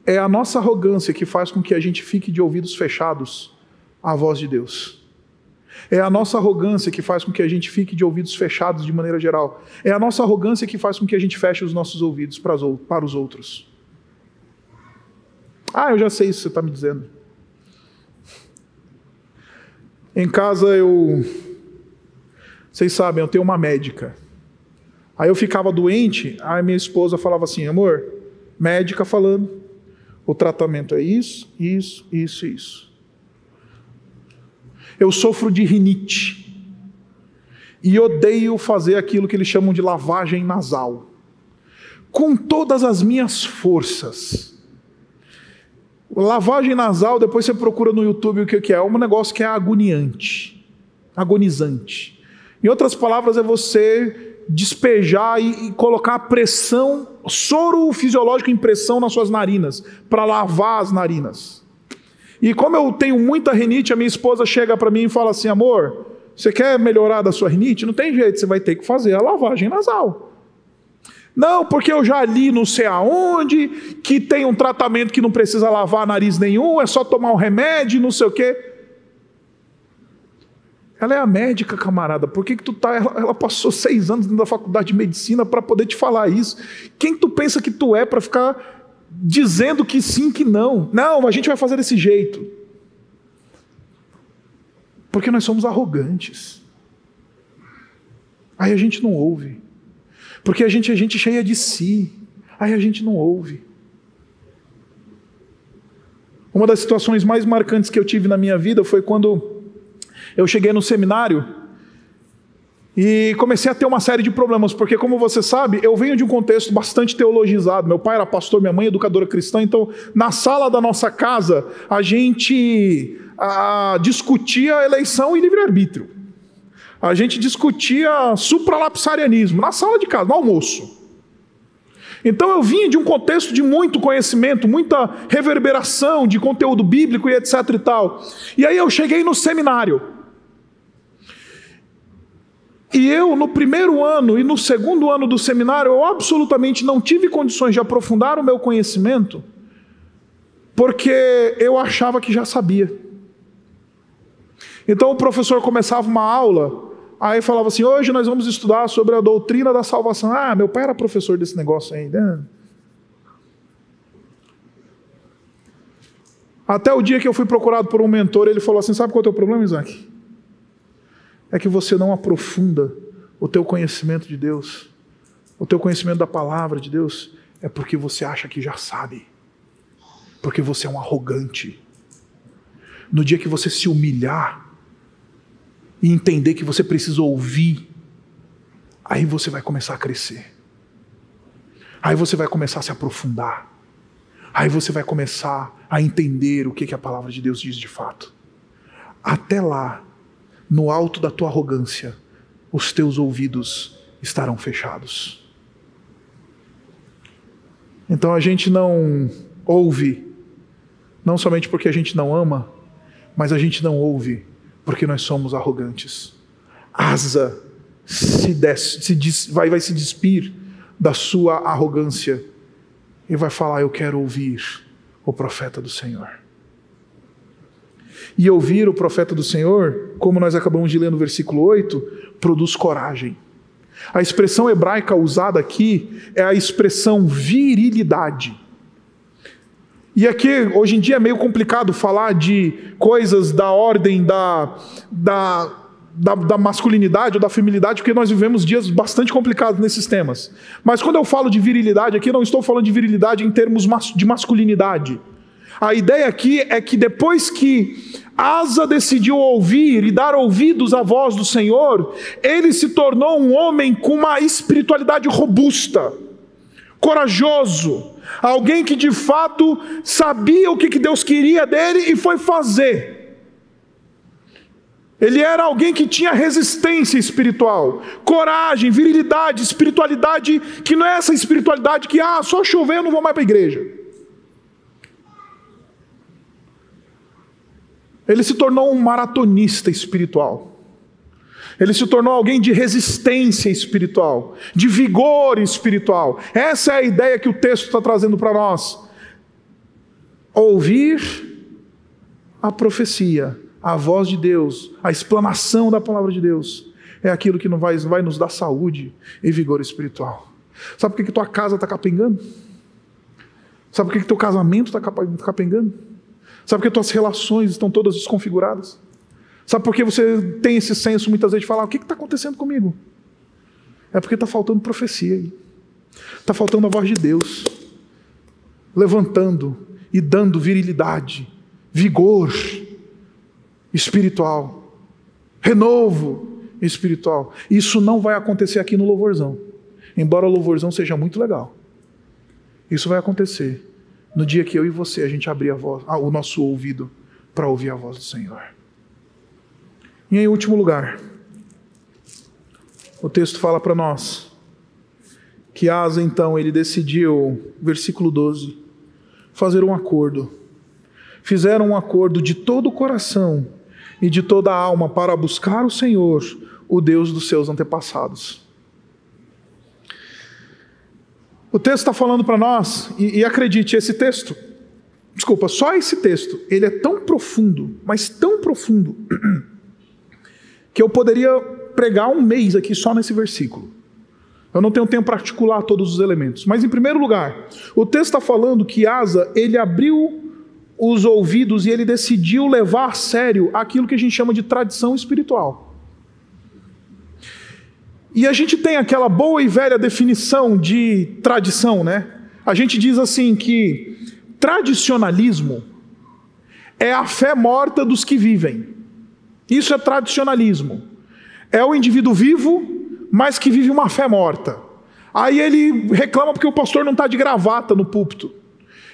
É a nossa arrogância que faz com que a gente fique de ouvidos fechados à voz de Deus. É a nossa arrogância que faz com que a gente fique de ouvidos fechados de maneira geral. É a nossa arrogância que faz com que a gente feche os nossos ouvidos para os outros. Ah, eu já sei isso que você está me dizendo. Em casa eu. Vocês sabem, eu tenho uma médica. Aí eu ficava doente, aí minha esposa falava assim: amor, médica falando, o tratamento é isso, isso, isso, isso. Eu sofro de rinite. E odeio fazer aquilo que eles chamam de lavagem nasal. Com todas as minhas forças. Lavagem nasal, depois você procura no YouTube o que é. É um negócio que é agoniante, agonizante. Em outras palavras, é você despejar e, colocar pressão, soro fisiológico em pressão nas suas narinas, para lavar as narinas. E como eu tenho muita rinite, a minha esposa chega para mim e fala assim: amor, você quer melhorar da sua rinite? Não tem jeito, você vai ter que fazer a lavagem nasal. Não, porque eu já li não sei aonde, que tem um tratamento que não precisa lavar nariz nenhum, é só tomar um remédio, não sei o quê. Ela é a médica, camarada. Por que, que tu tá? Ela, ela passou seis anos dentro da faculdade de medicina para poder te falar isso. Quem tu pensa que tu é para ficar dizendo que sim, que não. Não, a gente vai fazer desse jeito. Porque nós somos arrogantes. Aí a gente não ouve. Porque a gente é gente cheia de si. Aí a gente não ouve. Uma das situações mais marcantes que eu tive na minha vida foi quando eu cheguei no seminário e comecei a ter uma série de problemas, porque, como você sabe, eu venho de um contexto bastante teologizado. Meu pai era pastor, minha mãe educadora cristã, então, na sala da nossa casa, a gente a, discutia eleição e livre-arbítrio. A gente discutia supralapsarianismo, na sala de casa, no almoço. Então eu vinha de um contexto de muito conhecimento, muita reverberação de conteúdo bíblico e etc e tal. E aí eu cheguei no seminário. E eu, no primeiro ano e no segundo ano do seminário, eu absolutamente não tive condições de aprofundar o meu conhecimento, porque eu achava que já sabia. Então o professor começava uma aula, aí falava assim: hoje nós vamos estudar sobre a doutrina da salvação. Ah, meu pai era professor desse negócio ainda. Até o dia que eu fui procurado por um mentor, ele falou assim: sabe qual é o teu problema, Isaac? é que você não aprofunda o teu conhecimento de Deus, o teu conhecimento da palavra de Deus, é porque você acha que já sabe, porque você é um arrogante. No dia que você se humilhar e entender que você precisa ouvir, aí você vai começar a crescer. Aí você vai começar a se aprofundar. Aí você vai começar a entender o que, que a palavra de Deus diz de fato. Até lá, no alto da tua arrogância, os teus ouvidos estarão fechados. Então a gente não ouve, não somente porque a gente não ama, mas a gente não ouve porque nós somos arrogantes. Asa se, des, se des, vai, vai se despir da sua arrogância e vai falar: Eu quero ouvir o profeta do Senhor. E ouvir o profeta do Senhor, como nós acabamos de ler no versículo 8, produz coragem. A expressão hebraica usada aqui é a expressão virilidade. E aqui, hoje em dia, é meio complicado falar de coisas da ordem da, da, da, da, masculinidade ou da feminilidade, porque nós vivemos dias bastante complicados nesses temas. Mas quando eu falo de virilidade aqui, não estou falando de virilidade em termos de masculinidade. A ideia aqui é que depois que Asa decidiu ouvir e dar ouvidos à voz do Senhor, ele se tornou um homem com uma espiritualidade robusta, corajoso, alguém que de fato sabia o que Deus queria dele e foi fazer. Ele era alguém que tinha resistência espiritual, coragem, virilidade, espiritualidade, que não é essa espiritualidade que, ah, só chover eu não vou mais para a igreja. Ele se tornou um maratonista espiritual. Ele se tornou alguém de resistência espiritual, de vigor espiritual. Essa é a ideia que o texto está trazendo para nós. Ouvir a profecia, a voz de Deus, a explanação da palavra de Deus, é aquilo que vai, vai nos dar saúde e vigor espiritual. Sabe por que, que tua casa está capengando? Sabe por que, que teu casamento está capengando? Sabe por que tuas relações estão todas desconfiguradas? Sabe por que você tem esse senso muitas vezes de falar: o que está acontecendo comigo? É porque está faltando profecia aí. Está faltando a voz de Deus, levantando e dando virilidade, vigor espiritual, renovo espiritual. Isso não vai acontecer aqui no louvorzão. Embora o louvorzão seja muito legal. Isso vai acontecer no dia que eu e você a gente abrir a voz, o nosso ouvido para ouvir a voz do Senhor. E em último lugar, o texto fala para nós que Asa então ele decidiu, versículo 12, fazer um acordo. Fizeram um acordo de todo o coração e de toda a alma para buscar o Senhor, o Deus dos seus antepassados. O texto está falando para nós, e, e acredite, esse texto, desculpa, só esse texto, ele é tão profundo, mas tão profundo, que eu poderia pregar um mês aqui só nesse versículo. Eu não tenho tempo para articular todos os elementos. Mas, em primeiro lugar, o texto está falando que Asa, ele abriu os ouvidos e ele decidiu levar a sério aquilo que a gente chama de tradição espiritual. E a gente tem aquela boa e velha definição de tradição, né? A gente diz assim que tradicionalismo é a fé morta dos que vivem. Isso é tradicionalismo. É o indivíduo vivo, mas que vive uma fé morta. Aí ele reclama porque o pastor não está de gravata no púlpito.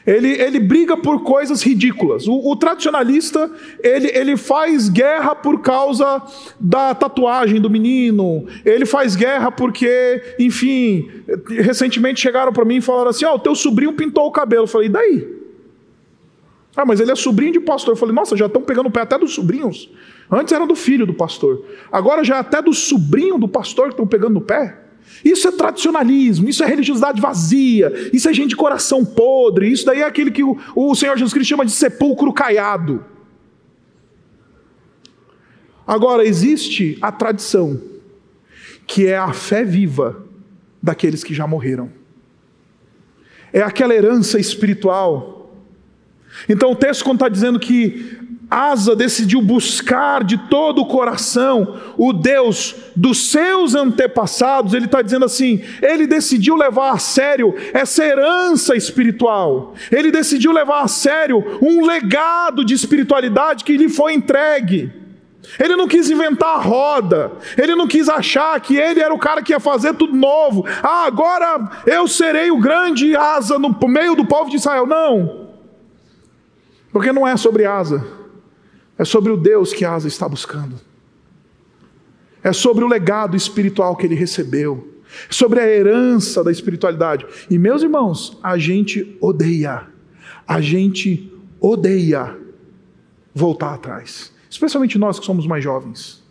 Ele, ele briga por coisas ridículas. O, o, tradicionalista, ele, ele faz guerra por causa da tatuagem do menino. Ele faz guerra porque, enfim, recentemente chegaram para mim e falaram assim: Ó, oh, o teu sobrinho pintou o cabelo. Eu falei, e daí? Ah, mas ele é sobrinho de pastor. Eu falei, nossa, já estão pegando o pé até dos sobrinhos. Antes era do filho do pastor. Agora já é até do sobrinho do pastor que estão pegando no pé. Isso é tradicionalismo, isso é religiosidade vazia, isso é gente de coração podre, isso daí é aquele que o, o Senhor Jesus Cristo chama de sepulcro caiado. Agora, existe a tradição, que é a fé viva daqueles que já morreram. É aquela herança espiritual. Então o texto, quando está dizendo que Asa decidiu buscar de todo o coração o Deus dos seus antepassados. Ele está dizendo assim: ele decidiu levar a sério essa herança espiritual. Ele decidiu levar a sério um legado de espiritualidade que lhe foi entregue. Ele não quis inventar a roda, ele não quis achar que ele era o cara que ia fazer tudo novo. Ah, agora eu serei o grande asa no meio do povo de Israel. Não, porque não é sobre asa é sobre o Deus que Asa está buscando. É sobre o legado espiritual que ele recebeu. É sobre a herança da espiritualidade. E meus irmãos, a gente odeia. A gente odeia voltar atrás. Especialmente nós que somos mais jovens.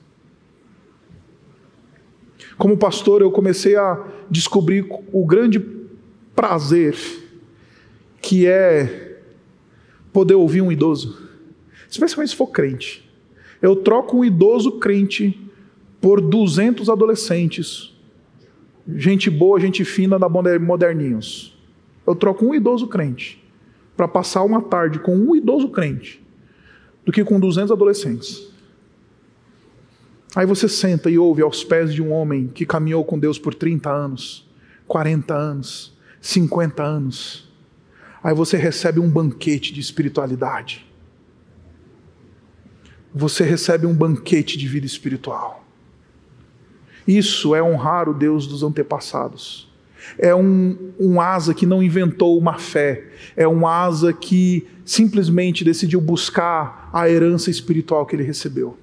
Como pastor, eu comecei a descobrir o grande prazer que é poder ouvir um idoso, especialmente se for crente. Eu troco um idoso crente por 200 adolescentes, gente boa, gente fina da moderninhos. Eu troco um idoso crente para passar uma tarde com um idoso crente do que com 200 adolescentes. Aí você senta e ouve aos pés de um homem que caminhou com Deus por 30 anos, 40 anos, 50 anos. Aí você recebe um banquete de espiritualidade. Você recebe um banquete de vida espiritual. Isso é honrar o Deus dos antepassados. É um, um asa que não inventou uma fé, é um asa que simplesmente decidiu buscar a herança espiritual que ele recebeu.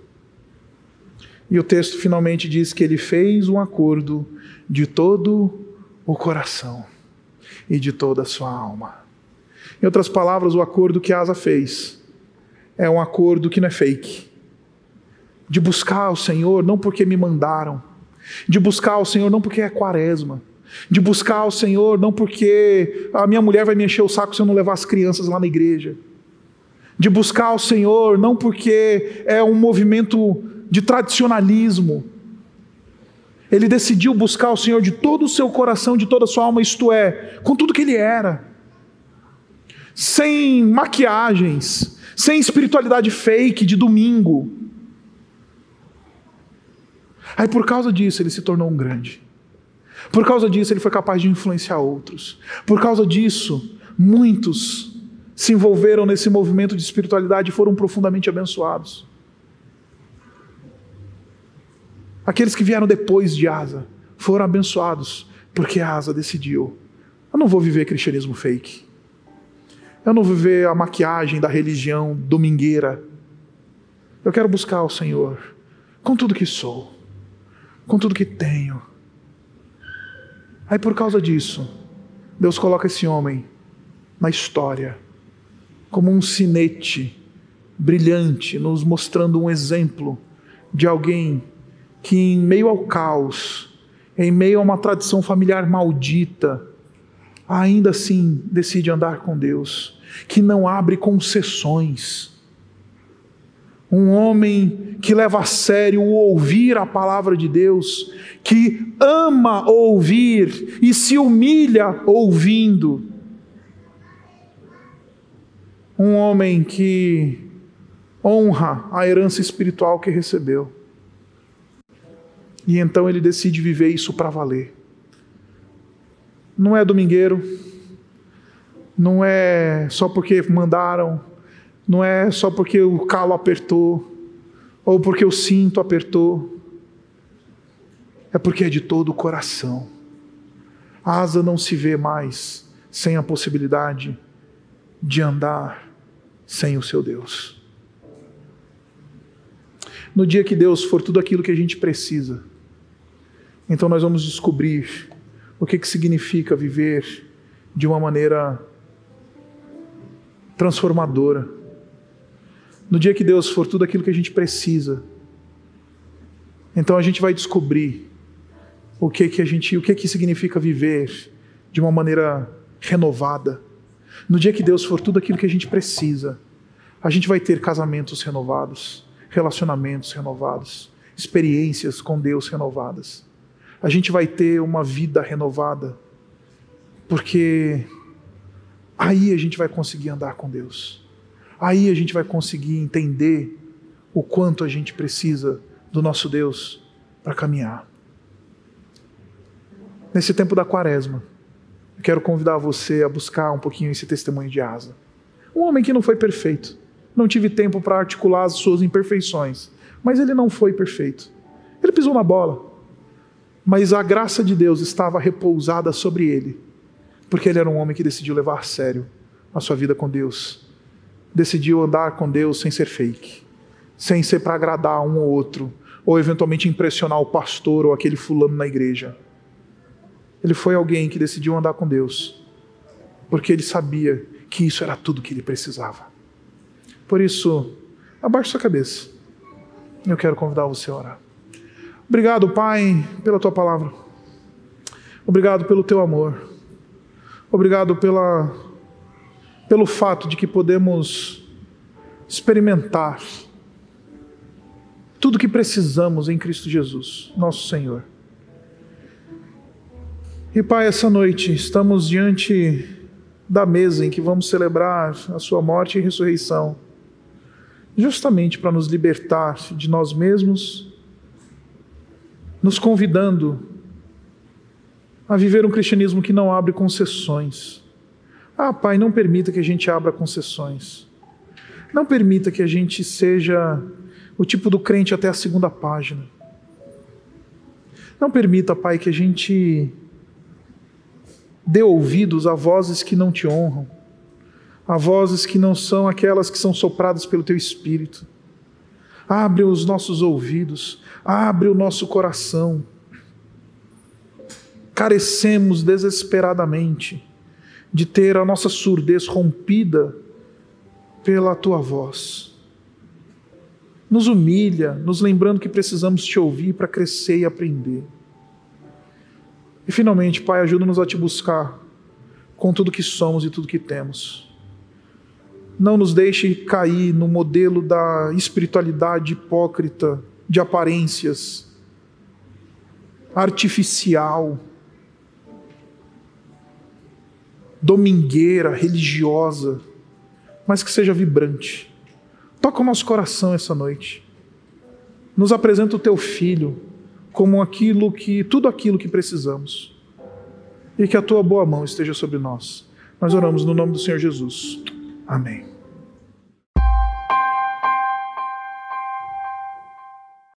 E o texto finalmente diz que ele fez um acordo de todo o coração e de toda a sua alma. Em outras palavras, o acordo que Asa fez é um acordo que não é fake. De buscar o Senhor não porque me mandaram, de buscar o Senhor não porque é quaresma, de buscar o Senhor não porque a minha mulher vai me encher o saco se eu não levar as crianças lá na igreja, de buscar o Senhor não porque é um movimento de tradicionalismo. Ele decidiu buscar o Senhor de todo o seu coração, de toda a sua alma, isto é, com tudo que ele era. Sem maquiagens, sem espiritualidade fake de domingo. Aí por causa disso ele se tornou um grande. Por causa disso ele foi capaz de influenciar outros. Por causa disso, muitos se envolveram nesse movimento de espiritualidade e foram profundamente abençoados. Aqueles que vieram depois de Asa foram abençoados, porque Asa decidiu: eu não vou viver cristianismo fake. Eu não vou viver a maquiagem da religião domingueira. Eu quero buscar o Senhor com tudo que sou, com tudo que tenho. Aí por causa disso, Deus coloca esse homem na história como um sinete brilhante, nos mostrando um exemplo de alguém que, em meio ao caos, em meio a uma tradição familiar maldita, ainda assim decide andar com Deus, que não abre concessões. Um homem que leva a sério o ouvir a palavra de Deus, que ama ouvir e se humilha ouvindo. Um homem que honra a herança espiritual que recebeu. E então ele decide viver isso para valer. Não é domingueiro, não é só porque mandaram, não é só porque o calo apertou, ou porque o cinto apertou. É porque é de todo o coração. A asa não se vê mais sem a possibilidade de andar sem o seu Deus. No dia que Deus for tudo aquilo que a gente precisa, então nós vamos descobrir o que, que significa viver de uma maneira transformadora. No dia que Deus for tudo aquilo que a gente precisa, então a gente vai descobrir o que que a gente, o que que significa viver de uma maneira renovada. No dia que Deus for tudo aquilo que a gente precisa, a gente vai ter casamentos renovados, relacionamentos renovados, experiências com Deus renovadas a gente vai ter uma vida renovada, porque aí a gente vai conseguir andar com Deus, aí a gente vai conseguir entender o quanto a gente precisa do nosso Deus para caminhar. Nesse tempo da quaresma, eu quero convidar você a buscar um pouquinho esse testemunho de Asa. Um homem que não foi perfeito, não tive tempo para articular as suas imperfeições, mas ele não foi perfeito. Ele pisou na bola, mas a graça de Deus estava repousada sobre ele, porque ele era um homem que decidiu levar a sério a sua vida com Deus. Decidiu andar com Deus sem ser fake, sem ser para agradar um ou outro, ou eventualmente impressionar o pastor ou aquele fulano na igreja. Ele foi alguém que decidiu andar com Deus, porque ele sabia que isso era tudo que ele precisava. Por isso, abaixe sua cabeça. Eu quero convidar você a orar. Obrigado, Pai, pela tua palavra. Obrigado pelo teu amor. Obrigado pela, pelo fato de que podemos experimentar tudo que precisamos em Cristo Jesus, nosso Senhor. E Pai, essa noite estamos diante da mesa em que vamos celebrar a Sua morte e ressurreição, justamente para nos libertar de nós mesmos nos convidando a viver um cristianismo que não abre concessões. Ah, Pai, não permita que a gente abra concessões. Não permita que a gente seja o tipo do crente até a segunda página. Não permita, Pai, que a gente dê ouvidos a vozes que não te honram, a vozes que não são aquelas que são sopradas pelo teu espírito. Abre os nossos ouvidos, abre o nosso coração. Carecemos desesperadamente de ter a nossa surdez rompida pela tua voz. Nos humilha, nos lembrando que precisamos te ouvir para crescer e aprender. E finalmente, Pai, ajuda-nos a te buscar com tudo que somos e tudo que temos. Não nos deixe cair no modelo da espiritualidade hipócrita de aparências, artificial, domingueira, religiosa, mas que seja vibrante. Toca o nosso coração essa noite. Nos apresenta o teu filho como aquilo que tudo aquilo que precisamos. E que a tua boa mão esteja sobre nós. Nós oramos no nome do Senhor Jesus. Amém.